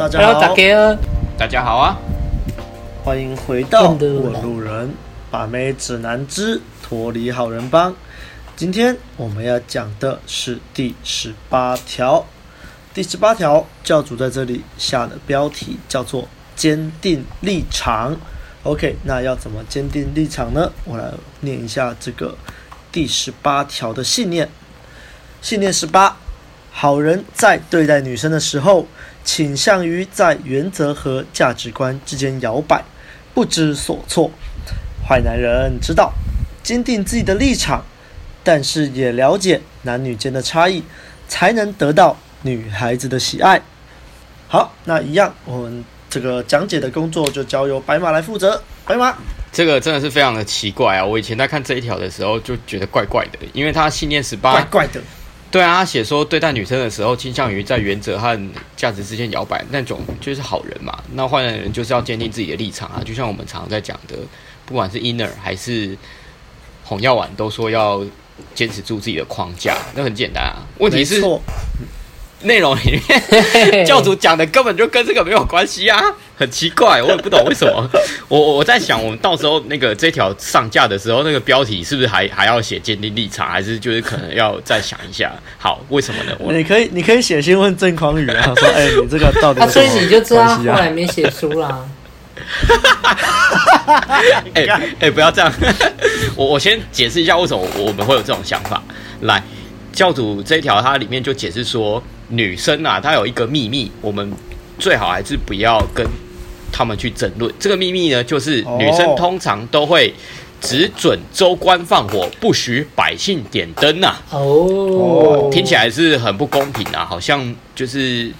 大家好，大家好啊！欢迎回到问路人把妹指南之脱离好人帮。今天我们要讲的是第十八条。第十八条，教主在这里下的标题叫做“坚定立场”。OK，那要怎么坚定立场呢？我来念一下这个第十八条的信念。信念十八：好人在对待女生的时候，倾向于在原则和价值观之间摇摆，不知所措。坏男人知道坚定自己的立场，但是也了解男女间的差异，才能得到女孩子的喜爱。好，那一样，我们这个讲解的工作就交由白马来负责。白马，这个真的是非常的奇怪啊！我以前在看这一条的时候就觉得怪怪的，因为他信念十八，怪怪的。对啊，写说对待女生的时候，倾向于在原则和价值之间摇摆，那种就是好人嘛。那坏男人就是要坚定自己的立场啊，就像我们常常在讲的，不管是 Inner 还是红药丸，都说要坚持住自己的框架，那很简单啊。问题是内容里面 教主讲的根本就跟这个没有关系啊。很奇怪，我也不懂为什么。我我在想，我们到时候那个这条上架的时候，那个标题是不是还还要写坚定立场，还是就是可能要再想一下？好，为什么呢？我你可以你可以写信问郑匡宇啊，说哎、欸，你这个到底、啊？所以你就知道后来没写书啦。哎 哎、欸欸，不要这样。我我先解释一下为什么我们会有这种想法。来，教主这一条它里面就解释说，女生啊，她有一个秘密，我们最好还是不要跟。他们去争论这个秘密呢，就是女生通常都会只准州官放火，不许百姓点灯呐。哦，听起来是很不公平啊，好像就是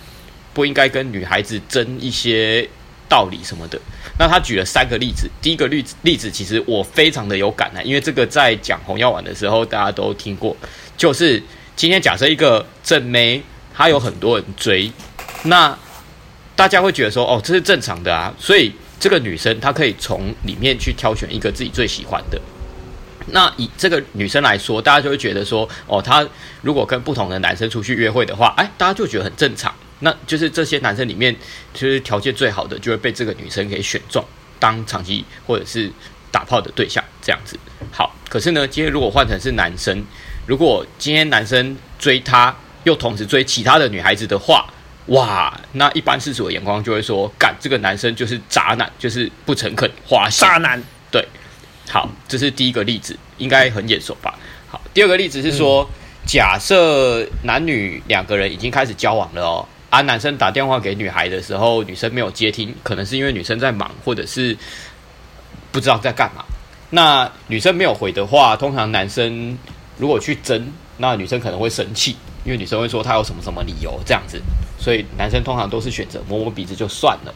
不应该跟女孩子争一些道理什么的。那他举了三个例子，第一个例子例子其实我非常的有感啊，因为这个在讲红药丸的时候大家都听过，就是今天假设一个正妹，他有很多人追，那。大家会觉得说，哦，这是正常的啊，所以这个女生她可以从里面去挑选一个自己最喜欢的。那以这个女生来说，大家就会觉得说，哦，她如果跟不同的男生出去约会的话，哎，大家就觉得很正常。那就是这些男生里面，就是条件最好的，就会被这个女生给选中当长期或者是打炮的对象，这样子。好，可是呢，今天如果换成是男生，如果今天男生追她，又同时追其他的女孩子的话，哇，那一般世俗的眼光就会说，干这个男生就是渣男，就是不诚恳、花心。渣男。对，好，这是第一个例子，应该很眼熟吧？好，第二个例子是说，嗯、假设男女两个人已经开始交往了哦，啊，男生打电话给女孩的时候，女生没有接听，可能是因为女生在忙，或者是不知道在干嘛。那女生没有回的话，通常男生如果去争，那女生可能会生气。因为女生会说她有什么什么理由这样子，所以男生通常都是选择摸摸鼻子就算了。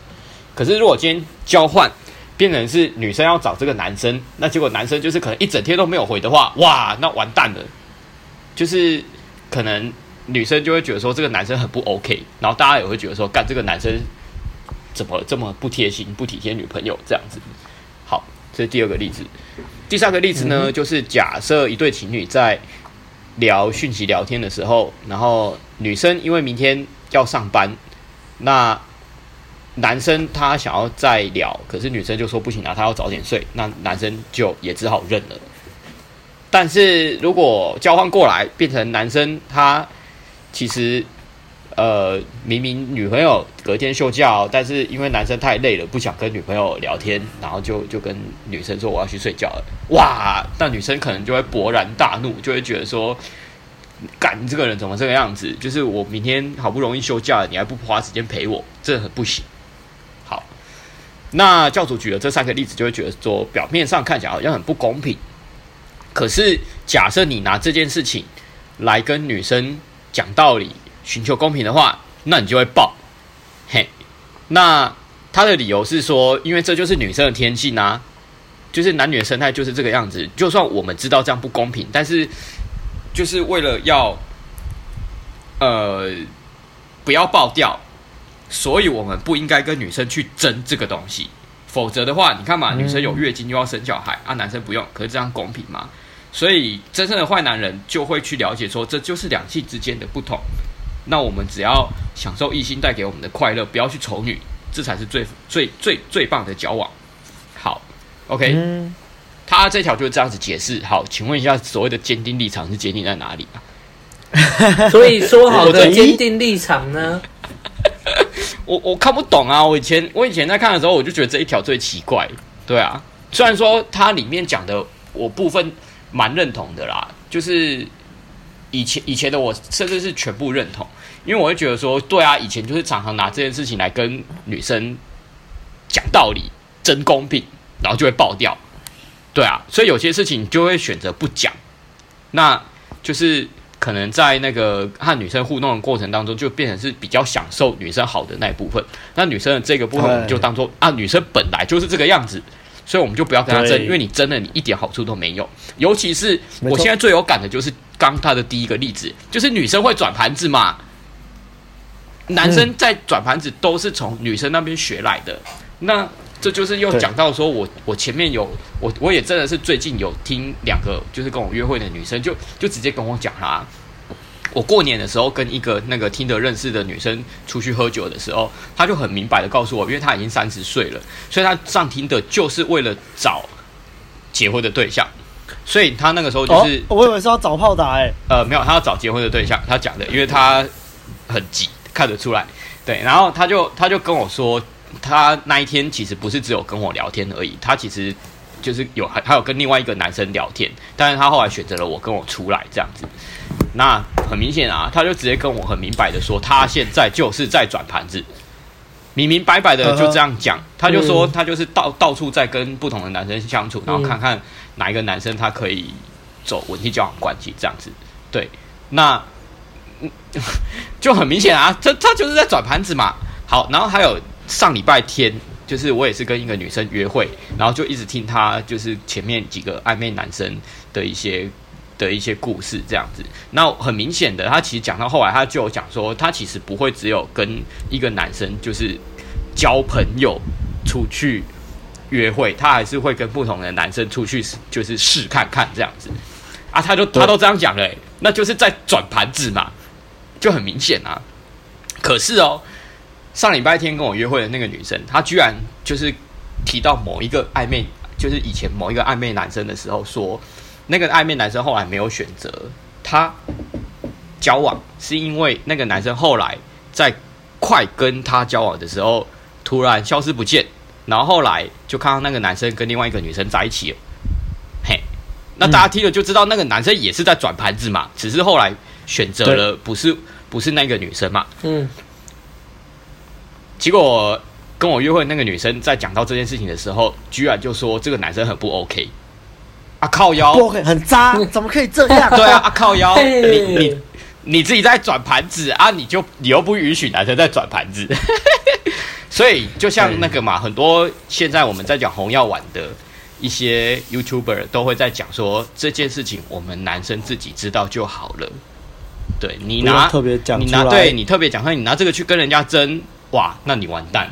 可是如果今天交换变成是女生要找这个男生，那结果男生就是可能一整天都没有回的话，哇，那完蛋了。就是可能女生就会觉得说这个男生很不 OK，然后大家也会觉得说，干这个男生怎么这么不贴心、不体贴女朋友这样子。好，这是第二个例子。第三个例子呢，嗯、就是假设一对情侣在。聊讯息聊天的时候，然后女生因为明天要上班，那男生他想要再聊，可是女生就说不行啊，他要早点睡，那男生就也只好认了。但是如果交换过来，变成男生他其实。呃，明明女朋友隔天休假，但是因为男生太累了，不想跟女朋友聊天，然后就就跟女生说我要去睡觉了。哇，那女生可能就会勃然大怒，就会觉得说，干你这个人怎么这个样子？就是我明天好不容易休假，你还不花时间陪我，这很不行。好，那教主举了这三个例子，就会觉得说，表面上看起来好像很不公平。可是假设你拿这件事情来跟女生讲道理。寻求公平的话，那你就会爆，嘿。那他的理由是说，因为这就是女生的天性啊，就是男女的生态就是这个样子。就算我们知道这样不公平，但是就是为了要呃不要爆掉，所以我们不应该跟女生去争这个东西。否则的话，你看嘛，女生有月经就要生小孩啊，男生不用，可是这样公平吗？所以真正的坏男人就会去了解说，这就是两性之间的不同。那我们只要享受异性带给我们的快乐，不要去丑女，这才是最最最最棒的交往。好，OK，、嗯、他这条就是这样子解释。好，请问一下，所谓的坚定立场是坚定在哪里啊？所以说好的坚定立场呢？我我看不懂啊！我以前我以前在看的时候，我就觉得这一条最奇怪。对啊，虽然说它里面讲的我部分蛮认同的啦，就是以前以前的我甚至是全部认同，因为我会觉得说，对啊，以前就是常常拿这件事情来跟女生讲道理、争公平，然后就会爆掉。对啊，所以有些事情就会选择不讲，那就是。可能在那个和女生互动的过程当中，就变成是比较享受女生好的那一部分。那女生的这个部分，我们就当做啊，女生本来就是这个样子，所以我们就不要跟她争，因为你争了，你一点好处都没有。尤其是我现在最有感的就是刚他的第一个例子，就是女生会转盘子嘛，男生在转盘子都是从女生那边学来的。那这就是又讲到说我，我我前面有我我也真的是最近有听两个就是跟我约会的女生就就直接跟我讲啦，我过年的时候跟一个那个听得认识的女生出去喝酒的时候，她就很明白的告诉我，因为她已经三十岁了，所以她上听的就是为了找结婚的对象，所以他那个时候就是、哦、我以为是要找炮打哎、欸，呃没有，他要找结婚的对象，他讲的，因为他很急看得出来，对，然后他就他就跟我说。他那一天其实不是只有跟我聊天而已，他其实就是有还还有跟另外一个男生聊天，但是他后来选择了我跟我出来这样子。那很明显啊，他就直接跟我很明白的说，他现在就是在转盘子，明明白白的就这样讲。他就说他就是到到处在跟不同的男生相处，然后看看哪一个男生他可以走稳定交往关系这样子。对，那 就很明显啊，他他就是在转盘子嘛。好，然后还有。上礼拜天，就是我也是跟一个女生约会，然后就一直听她就是前面几个暧昧男生的一些的一些故事这样子。那很明显的，她其实讲到后来，她就有讲说，她其实不会只有跟一个男生就是交朋友出去约会，她还是会跟不同的男生出去就是试看看这样子。啊，她就她都这样讲了，欸，那就是在转盘子嘛，就很明显啊。可是哦。上礼拜天跟我约会的那个女生，她居然就是提到某一个暧昧，就是以前某一个暧昧男生的时候，说那个暧昧男生后来没有选择她交往，是因为那个男生后来在快跟她交往的时候突然消失不见，然后后来就看到那个男生跟另外一个女生在一起了。嘿，那大家听了就知道那个男生也是在转盘子嘛，只是后来选择了不是不是那个女生嘛。嗯。结果跟我约会那个女生在讲到这件事情的时候，居然就说这个男生很不 OK，啊靠腰不 OK 很渣，怎么可以这样？对啊，啊 靠腰，你你你自己在转盘子啊，你就你又不允许男生在转盘子，所以就像那个嘛，很多现在我们在讲红药丸的一些 YouTuber 都会在讲说这件事情，我们男生自己知道就好了。对你拿特别讲，你拿对你特别讲，说你拿这个去跟人家争。哇，那你完蛋！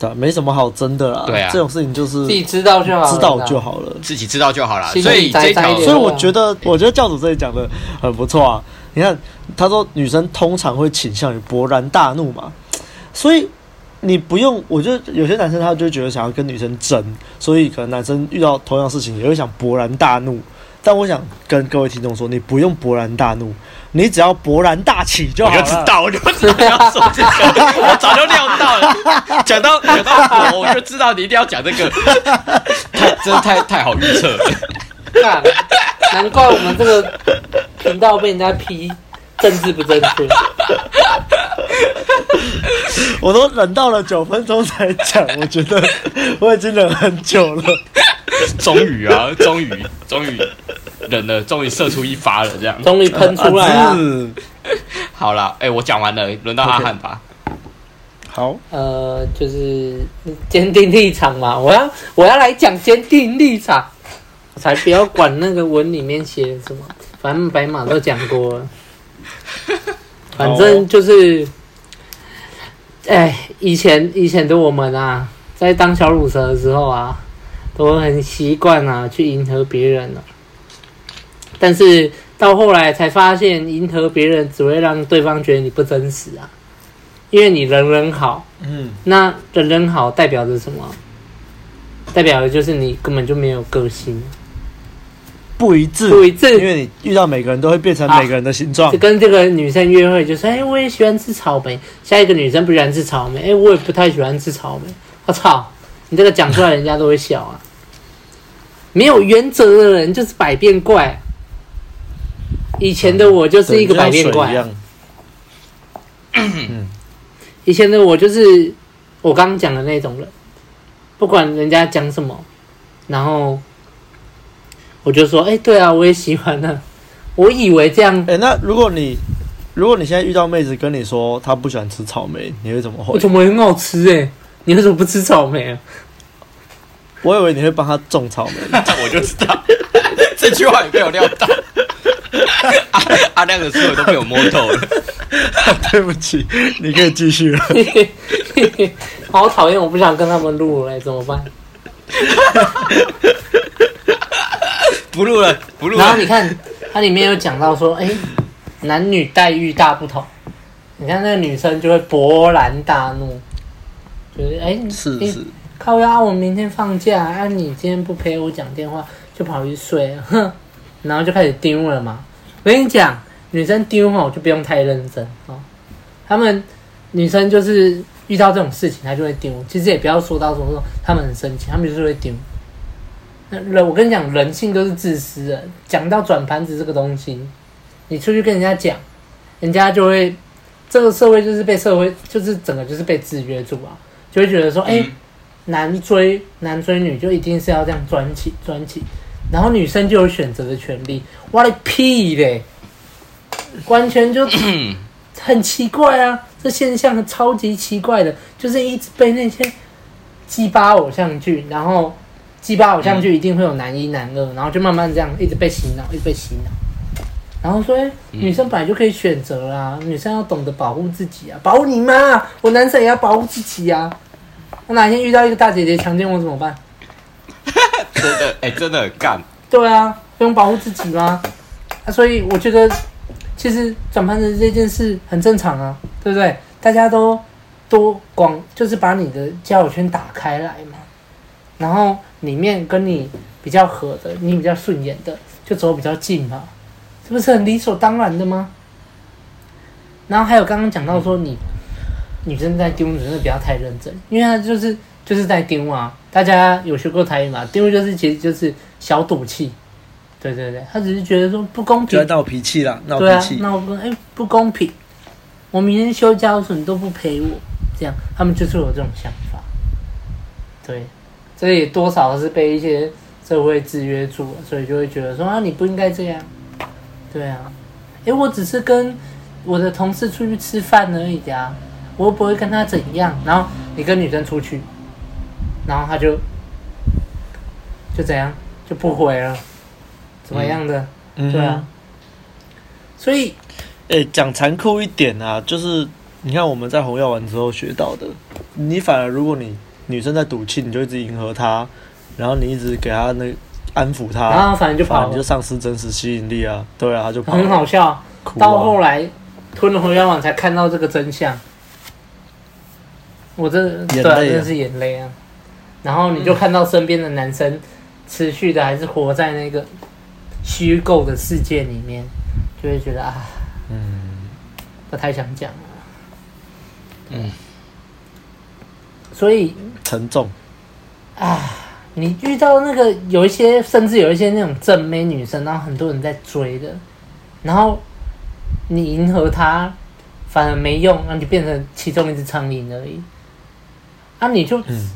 对，没什么好争的啦。对啊，这种事情就是自己知道就好，知道就好了，自己知道就好了。所以这条，所以我觉得，我觉得教主这里讲的很不错啊。你看，他说女生通常会倾向于勃然大怒嘛，所以你不用。我就有些男生他就觉得想要跟女生争，所以可能男生遇到同样事情也会想勃然大怒。但我想跟各位听众说，你不用勃然大怒，你只要勃然大起就好了。我就知道，我就知道要说这个，我早就料到了。讲到讲到我，我就知道你一定要讲这个，太真的太太好预测了。难怪我们这个频道被人家批政治不正确。我都忍到了九分钟才讲，我觉得我已经忍很久了。终于啊，终于，终于忍了，终于射出一发了，这样，终于喷出来了。啊、好了，哎、欸，我讲完了，轮到阿汉吧。Okay. 好，呃，就是坚定立场嘛，我要我要来讲坚定立场，我才不要管那个文里面写什么，反正白马都讲过了，反正就是，哎、欸，以前以前的我们啊，在当小乳蛇的时候啊。都很习惯啊，去迎合别人了、啊。但是到后来才发现，迎合别人只会让对方觉得你不真实啊，因为你人人好，嗯，那人人好代表着什么？代表的就是你根本就没有个性，不一致，不一致，因为你遇到每个人都会变成每个人的形状。就跟这个女生约会，就是哎，我也喜欢吃草莓。下一个女生不喜欢吃草莓，哎，我也不太喜欢吃草莓。我操，你这个讲出来，人家都会笑啊。没有原则的人就是百变怪。以前的我就是一个百变怪。嗯，以前的我就是我刚刚讲的那种人，不管人家讲什么，然后我就说：“哎，对啊，我也喜欢呢。”我以为这样。哎，那如果你如果你现在遇到妹子跟你说她不喜欢吃草莓，你会怎么回？草莓很好吃哎，你为什么不吃草莓啊？我以为你会帮她种草莓，我就知道这句话你被我料到。阿阿亮的思维都被我摸透了，对不起，你可以继续了。好讨厌，我不想跟他们录了，怎么办？不录了，不录了。然后你看，它里面有讲到说，哎，男女待遇大不同。你看那个女生就会勃然大怒，就是哎，是是，靠呀，我明天放假，啊，你今天不陪我讲电话，就跑去睡了，哼。然后就开始丢了嘛。我跟你讲，女生丢哈，就不用太认真哦。他们女生就是遇到这种事情，她就会丢。其实也不要说到说说他们很生气，他们就是会丢。那人，我跟你讲，人性都是自私的。讲到转盘子这个东西，你出去跟人家讲，人家就会这个社会就是被社会就是整个就是被制约住啊，就会觉得说，哎、嗯，男追男追女就一定是要这样钻起钻起。然后女生就有选择的权利，我的屁嘞，完全就 很奇怪啊！这现象超级奇怪的，就是一直被那些鸡巴偶像剧，然后鸡巴偶像剧一定会有男一男二，然后就慢慢这样一直被洗脑，一直被洗脑。然后说，女生本来就可以选择啦，女生要懂得保护自己啊，保护你妈！我男生也要保护自己啊！我哪天遇到一个大姐姐强奸我怎么办？真的，哎、欸，真的很干。对啊，不用保护自己吗？啊，所以我觉得，其实转盘子这件事很正常啊，对不对？大家都多广，就是把你的交友圈打开来嘛。然后里面跟你比较合的，你比较顺眼的，就走比较近嘛，这不是很理所当然的吗？然后还有刚刚讲到说你，你女生在丢，你真的不要太认真，因为她就是。就是在丢啊！大家有学过台语嘛？丢就是其实就是小赌气，对对对，他只是觉得说不公平，闹脾气了，闹脾气，闹不哎不公平，我明天休假的时候你都不陪我，这样他们就是有这种想法。对，这也多少是被一些社会制约住了，所以就会觉得说啊你不应该这样，对啊，哎我只是跟我的同事出去吃饭而已啊，我又不会跟他怎样，然后你跟女生出去。然后他就就怎样就不回了，怎么样的？嗯、对啊，所以，哎，讲残酷一点啊，就是你看我们在红药丸之后学到的，你反而如果你女生在赌气，你就一直迎合她，然后你一直给她那安抚她，然后反正就跑了，你就丧失真实吸引力啊，对啊，他就跑了。很好笑。啊、到后来吞了红药丸才看到这个真相，我这对啊，真是眼泪啊。然后你就看到身边的男生持续的还是活在那个虚构的世界里面，就会觉得啊，嗯，不太想讲了，嗯，所以沉重啊，你遇到那个有一些，甚至有一些那种正妹女生，然后很多人在追的，然后你迎合她，反而没用，那你就变成其中一只苍蝇而已，啊，你就。嗯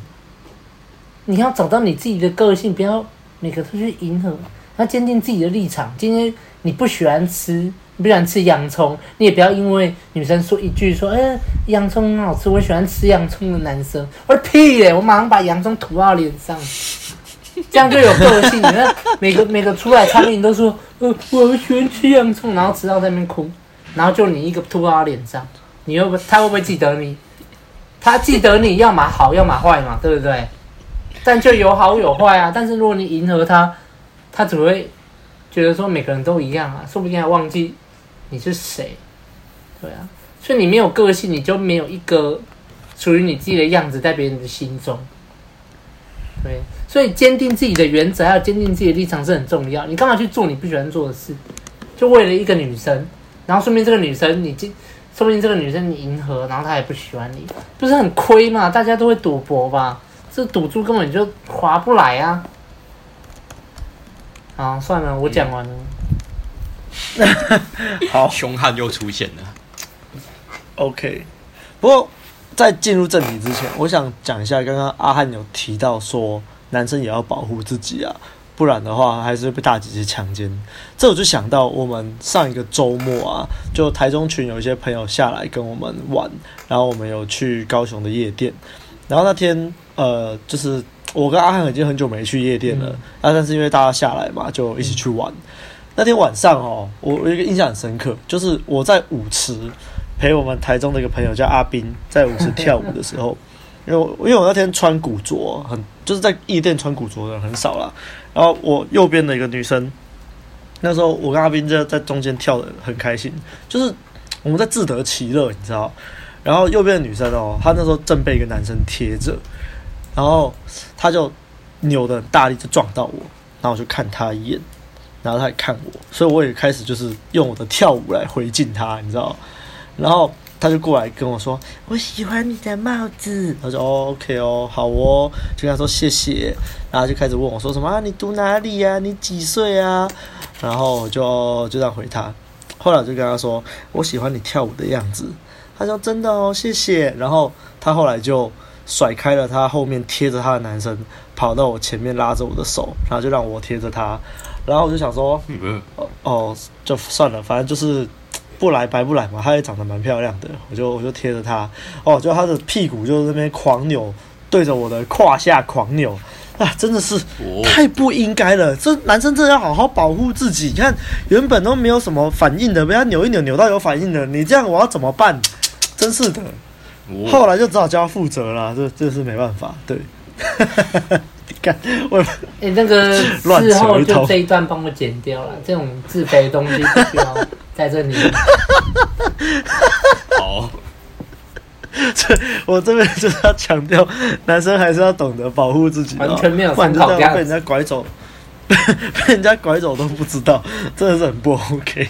你要找到你自己的个性，不要每个都去迎合，要坚定自己的立场。今天你不喜欢吃，你不喜欢吃洋葱，你也不要因为女生说一句说，哎、欸，洋葱很好吃，我喜欢吃洋葱的男生，我说屁耶，我马上把洋葱涂到脸上，这样就有个性。你看每个每个出来苍蝇都说，呃，我喜欢吃洋葱，然后吃到在那边哭，然后就你一个涂到脸上，你又他会不会记得你？他记得你要么好，要么坏嘛，对不对？但就有好有坏啊！但是如果你迎合他，他只会觉得说每个人都一样啊，说不定还忘记你是谁。对啊，所以你没有个性，你就没有一个属于你自己的样子在别人的心中。对，所以坚定自己的原则，还有坚定自己的立场是很重要。你干嘛去做你不喜欢做的事？就为了一个女生，然后说明这个女生你今，说不定这个女生你迎合，然后她也不喜欢你，不是很亏吗？大家都会赌博吧？这赌注根本就划不来啊！好，算了，我讲完了。好，凶悍又出现了。OK，不过在进入正题之前，我想讲一下，刚刚阿汉有提到说，男生也要保护自己啊。不然的话，还是会被大姐姐强奸。这我就想到，我们上一个周末啊，就台中群有一些朋友下来跟我们玩，然后我们有去高雄的夜店。然后那天，呃，就是我跟阿汉已经很久没去夜店了，那、嗯啊、但是因为大家下来嘛，就一起去玩。嗯、那天晚上哦，我有一个印象很深刻，就是我在舞池陪我们台中的一个朋友叫阿斌，在舞池跳舞的时候。因为因为我那天穿古着，很就是在夜店穿古着的人很少啦。然后我右边的一个女生，那时候我跟阿斌在在中间跳的很开心，就是我们在自得其乐，你知道。然后右边的女生哦，她那时候正被一个男生贴着，然后她就扭的很大力就撞到我，然后我就看她一眼，然后他也看我，所以我也开始就是用我的跳舞来回敬他，你知道。然后。他就过来跟我说：“我喜欢你的帽子。”他说：“，OK 哦，好哦。”就跟他说谢谢，然后就开始问我说：“什么啊？你读哪里呀？你几岁啊？”然后我就就这样回他。后来我就跟他说：“我喜欢你跳舞的样子。”他说：“真的哦，谢谢。”然后他后来就甩开了他后面贴着他的男生，跑到我前面拉着我的手，然后就让我贴着他。然后我就想说：“哦哦，就算了，反正就是。”不来白不来嘛，她也长得蛮漂亮的，我就我就贴着她，哦，就她的屁股就在那边狂扭，对着我的胯下狂扭，啊，真的是太不应该了，这男生真的要好好保护自己。你看原本都没有什么反应的，被他扭一扭扭到有反应的，你这样我要怎么办？真是的，后来就只好叫他负责了，这这是没办法，对。你看我，哎、欸，那个事后就这一段帮我剪掉了，这种自卑的东西不需要。在这里，好，这我这边就是要强调，男生还是要懂得保护自己，完全没有不然就这样被人家拐走，被人家拐走都不知道，真的是很不 OK。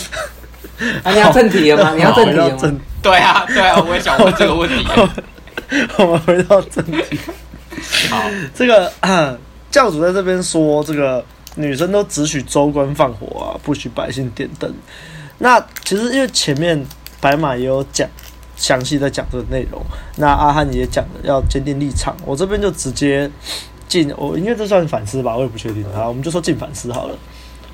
啊，你要正题了吗？你要正题了吗？对啊，对啊，我也想问这个问题。我们回到正题。好，这个教主在这边说这个。女生都只许州官放火啊，不许百姓点灯。那其实因为前面白马也有讲详细在讲这个内容，那阿汉也讲了要坚定立场。我这边就直接进，我因为这算反思吧，我也不确定。好，我们就说进反思好了。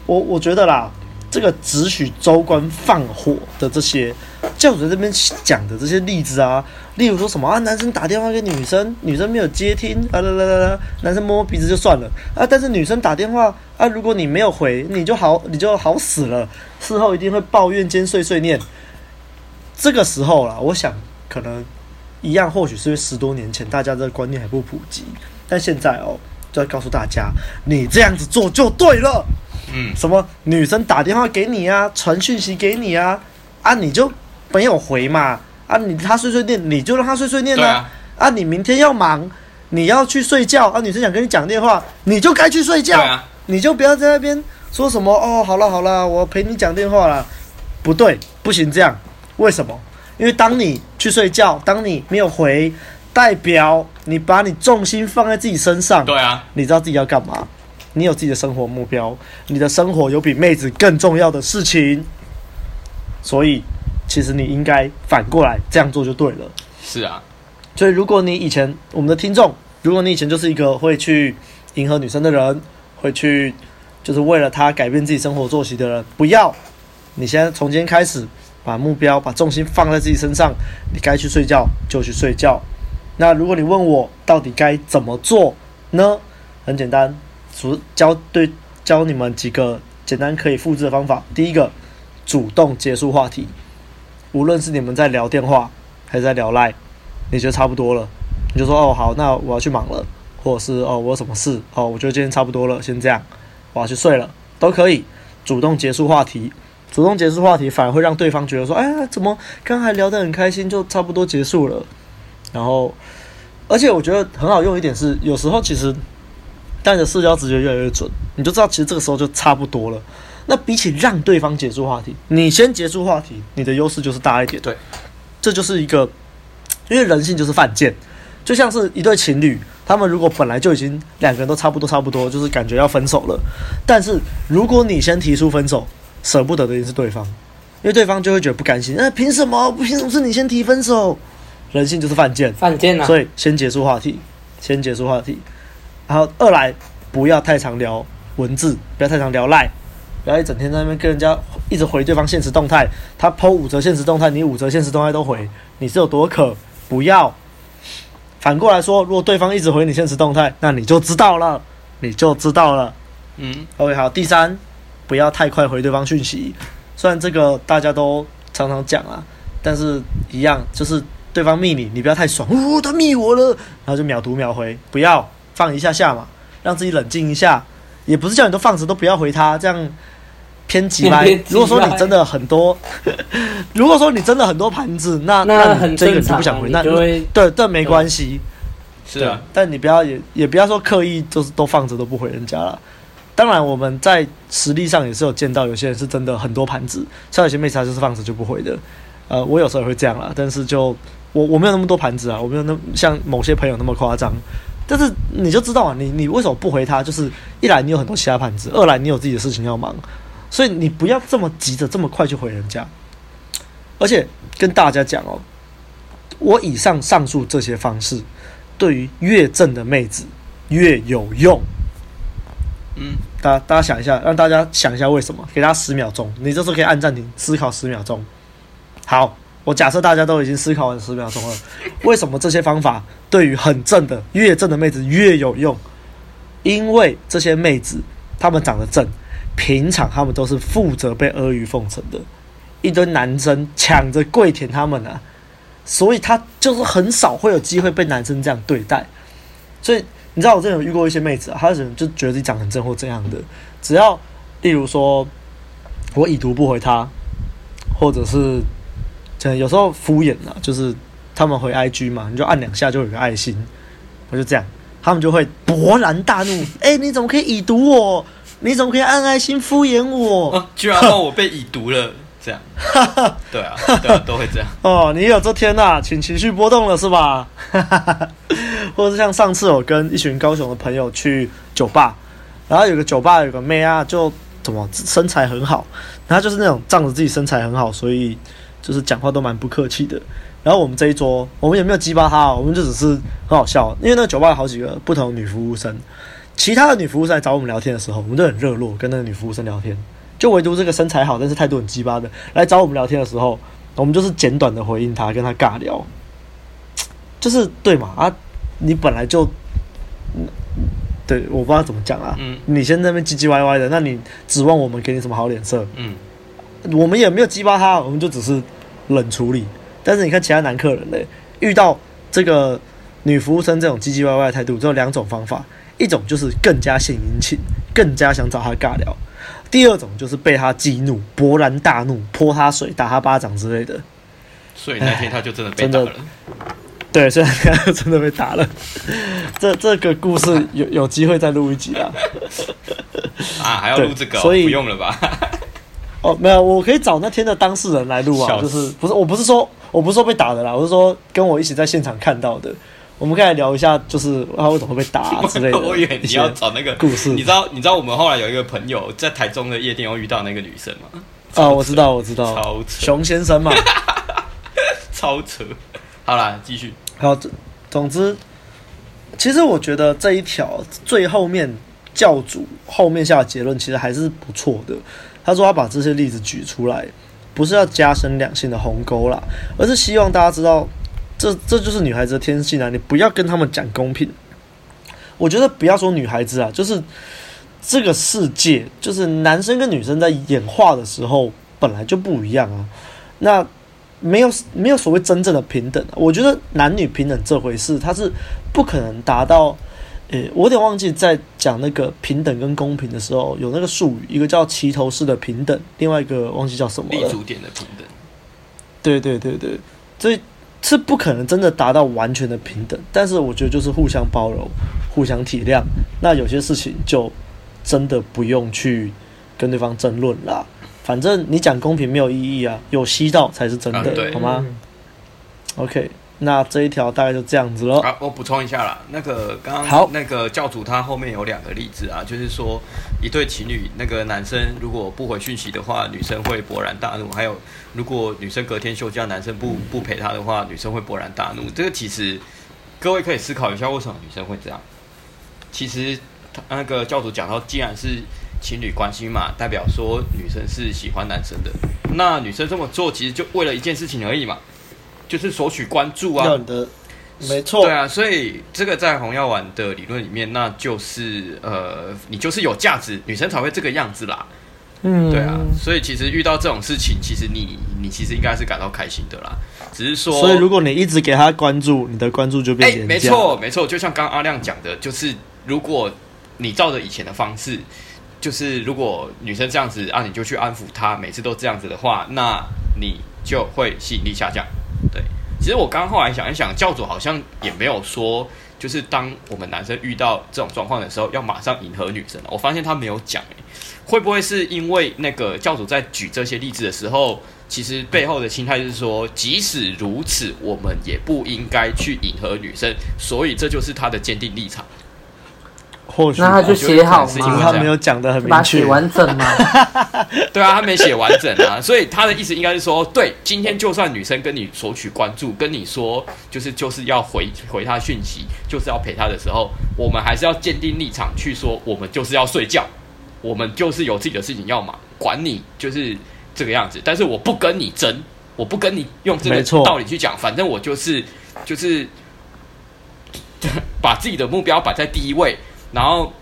我我觉得啦。这个只许州官放火的这些教主在这边讲的这些例子啊，例如说什么啊，男生打电话给女生，女生没有接听啊啦啦啦啦，男生摸摸鼻子就算了啊，但是女生打电话啊，如果你没有回，你就好你就好死了，事后一定会抱怨兼碎碎念。这个时候啦，我想可能一样，或许是因为十多年前大家这个观念还不普及，但现在哦，就要告诉大家，你这样子做就对了。嗯，什么女生打电话给你啊，传讯息给你啊，啊你就没有回嘛，啊你他碎碎念，你就让他碎碎念啊，啊，啊你明天要忙，你要去睡觉，啊女生想跟你讲电话，你就该去睡觉，啊、你就不要在那边说什么哦，好了好了，我陪你讲电话了，不对，不行这样，为什么？因为当你去睡觉，当你没有回，代表你把你重心放在自己身上，对啊，你知道自己要干嘛。你有自己的生活目标，你的生活有比妹子更重要的事情，所以其实你应该反过来这样做就对了。是啊，所以如果你以前我们的听众，如果你以前就是一个会去迎合女生的人，会去就是为了她改变自己生活作息的人，不要，你现在从今天开始把目标、把重心放在自己身上，你该去睡觉就去睡觉。那如果你问我到底该怎么做呢？很简单。教对教你们几个简单可以复制的方法。第一个，主动结束话题，无论是你们在聊电话还是在聊赖，你觉得差不多了，你就说哦好，那我要去忙了，或者是哦我有什么事哦，我觉得今天差不多了，先这样，我要去睡了，都可以主动结束话题。主动结束话题，反而会让对方觉得说：“哎，怎么刚才聊得很开心，就差不多结束了。”然后，而且我觉得很好用一点是，有时候其实带着社交直觉越来越准，你就知道其实这个时候就差不多了。那比起让对方结束话题，你先结束话题，你的优势就是大一点。对，这就是一个，因为人性就是犯贱，就像是一对情侣，他们如果本来就已经两个人都差不多差不多，就是感觉要分手了，但是如果你先提出分手。舍不得的也是对方，因为对方就会觉得不甘心。那、呃、凭什么？凭什么是你先提分手？人性就是犯贱，犯贱啊！所以先结束话题，先结束话题。然后二来，不要太常聊文字，不要太常聊赖，不要一整天在那边跟人家一直回对方限时动态。他 PO 五则限时动态，你五则限时动态都回，你是有多渴？不要。反过来说，如果对方一直回你限时动态，那你就知道了，你就知道了。嗯，OK，好，第三。不要太快回对方讯息，虽然这个大家都常常讲啊，但是一样就是对方密你，你不要太爽，哦，他密我了，然后就秒读秒回，不要放一下下嘛，让自己冷静一下，也不是叫你都放着都不要回他，这样偏急吧。如果说你真的很多，如果说你真的很多盘子，那那很这个你就不想回，那对，这没关系，是啊，但你不要也也不要说刻意就是都放着都不回人家了。当然，我们在实力上也是有见到有些人是真的很多盘子，像有些妹子她就是放着就不回的。呃，我有时候也会这样啦，但是就我我没有那么多盘子啊，我没有那像某些朋友那么夸张。但是你就知道啊，你你为什么不回他？就是一来你有很多其他盘子，二来你有自己的事情要忙，所以你不要这么急着这么快就回人家。而且跟大家讲哦，我以上上述这些方式，对于越正的妹子越有用。嗯，大家大家想一下，让大家想一下为什么？给大家十秒钟，你这时候可以按暂停思考十秒钟。好，我假设大家都已经思考完十秒钟了，为什么这些方法对于很正的越正的妹子越有用？因为这些妹子她们长得正，平常她们都是负责被阿谀奉承的，一堆男生抢着跪舔她们啊，所以她就是很少会有机会被男生这样对待，所以。你知道我之前有遇过一些妹子啊，她可能就觉得自己长很正或怎样的，只要例如说我已读不回她，或者是有时候敷衍了，就是他们回 IG 嘛，你就按两下就有个爱心，我就这样，他们就会勃然大怒，哎、欸，你怎么可以已读我？你怎么可以按爱心敷衍我？啊、居然让我被已读了。这样，对啊，对啊，都会这样。哦，你有这天呐、啊，请情绪波动了是吧？或者是像上次我跟一群高雄的朋友去酒吧，然后有个酒吧有个妹啊，就怎么身材很好，然后就是那种仗着自己身材很好，所以就是讲话都蛮不客气的。然后我们这一桌，我们也没有激巴他，我们就只是很好笑，因为那个酒吧有好几个不同的女服务生，其他的女服务生来找我们聊天的时候，我们都很热络，跟那个女服务生聊天。就唯独这个身材好，但是态度很鸡巴的来找我们聊天的时候，我们就是简短的回应他，跟他尬聊，就是对嘛啊？你本来就，对，我不知道怎么讲啊。嗯。你先在那边唧唧歪歪的，那你指望我们给你什么好脸色？嗯。我们也没有激巴他，我们就只是冷处理。但是你看其他男客人嘞，遇到这个女服务生这种唧唧歪歪的态度，只有两种方法：一种就是更加献殷勤，更加想找他尬聊。第二种就是被他激怒，勃然大怒，泼他水，打他巴掌之类的。所以那天他就真的被打了。对，所以他真的被打了。这这个故事有有机会再录一集啊。啊，还要录这个、哦？所以不用了吧？哦，没有，我可以找那天的当事人来录啊。就是不是，我不是说我不是说被打的啦，我是说跟我一起在现场看到的。我们可以来聊一下，就是他为什么会被打、啊、之类的。我以为你要找那个故事。你知道，你知道我们后来有一个朋友在台中的夜店又遇到那个女生吗？啊、哦，我知道，我知道，超扯，熊先生嘛，超扯。好啦，继续。好，总之，其实我觉得这一条最后面教主后面下的结论其实还是不错的。他说他把这些例子举出来，不是要加深两性的鸿沟啦，而是希望大家知道。这这就是女孩子的天性啊！你不要跟他们讲公平。我觉得不要说女孩子啊，就是这个世界，就是男生跟女生在演化的时候本来就不一样啊。那没有没有所谓真正的平等。我觉得男女平等这回事，它是不可能达到诶，我有点忘记在讲那个平等跟公平的时候，有那个术语，一个叫齐头式的平等，另外一个忘记叫什么了。立足点的平等。对对对对，这是不可能真的达到完全的平等，但是我觉得就是互相包容、互相体谅。那有些事情就真的不用去跟对方争论啦，反正你讲公平没有意义啊，有吸到才是真的，嗯、好吗？OK。那这一条大概就这样子喽。啊，我补充一下啦，那个刚刚那个教主他后面有两个例子啊，就是说一对情侣，那个男生如果不回讯息的话，女生会勃然大怒；还有如果女生隔天休假，男生不不陪她的话，女生会勃然大怒。这个其实各位可以思考一下，为什么女生会这样？其实他那个教主讲到，既然是情侣关系嘛，代表说女生是喜欢男生的，那女生这么做其实就为了一件事情而已嘛。就是索取关注啊，没错，对啊，所以这个在红药丸的理论里面，那就是呃，你就是有价值，女生才会这个样子啦，嗯，对啊，所以其实遇到这种事情，其实你你其实应该是感到开心的啦，只是说，所以如果你一直给他关注，你的关注就变，哎，没错没错，就像刚刚阿亮讲的，就是如果你照着以前的方式，就是如果女生这样子啊，你就去安抚她，每次都这样子的话，那你就会吸引力下降。对，其实我刚后来想一想，教主好像也没有说，就是当我们男生遇到这种状况的时候，要马上迎合女生。我发现他没有讲，会不会是因为那个教主在举这些例子的时候，其实背后的心态是说，即使如此，我们也不应该去迎合女生，所以这就是他的坚定立场。或许那他就写好吗？因为他没有讲的很明确，写完整吗？对啊，他没写完整啊，所以他的意思应该是说，对，今天就算女生跟你索取关注，跟你说就是就是要回回他讯息，就是要陪他的时候，我们还是要坚定立场去说，我们就是要睡觉，我们就是有自己的事情要忙，管你就是这个样子。但是我不跟你争，我不跟你用这个道理去讲，反正我就是就是 把自己的目标摆在第一位。然后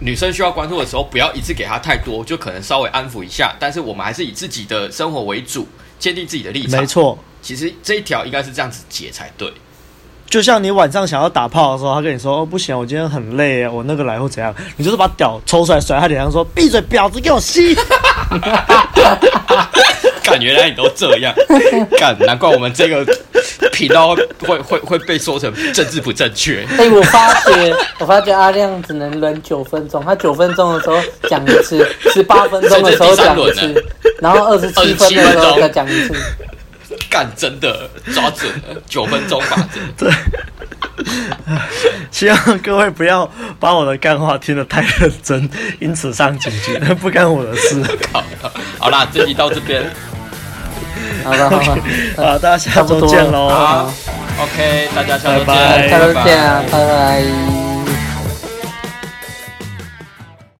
女生需要关注的时候，不要一次给她太多，就可能稍微安抚一下。但是我们还是以自己的生活为主，坚定自己的立场。没错，其实这一条应该是这样子解才对。就像你晚上想要打炮的时候，他跟你说：“哦，不行，我今天很累啊，我那个来或怎样。”你就是把屌抽出来甩他脸上，说：“闭嘴，婊子，给我吸！”干，原来你都这样 干，难怪我们这个频道会 会会被说成政治不正确。哎、欸，我发觉 我发觉阿亮只能轮九分钟，他九分钟的时候讲一次，十八分钟的时候讲一次，然后二十七分钟的时候再讲一次。干，真的抓准了九分钟法则。对，希望各位不要把我的干话听得太认真，因此上警局，不干我的事。好，好啦，这集到这边。好的，好的，好，大家下周见喽。好，OK，大家下周见，下周见啊，拜拜。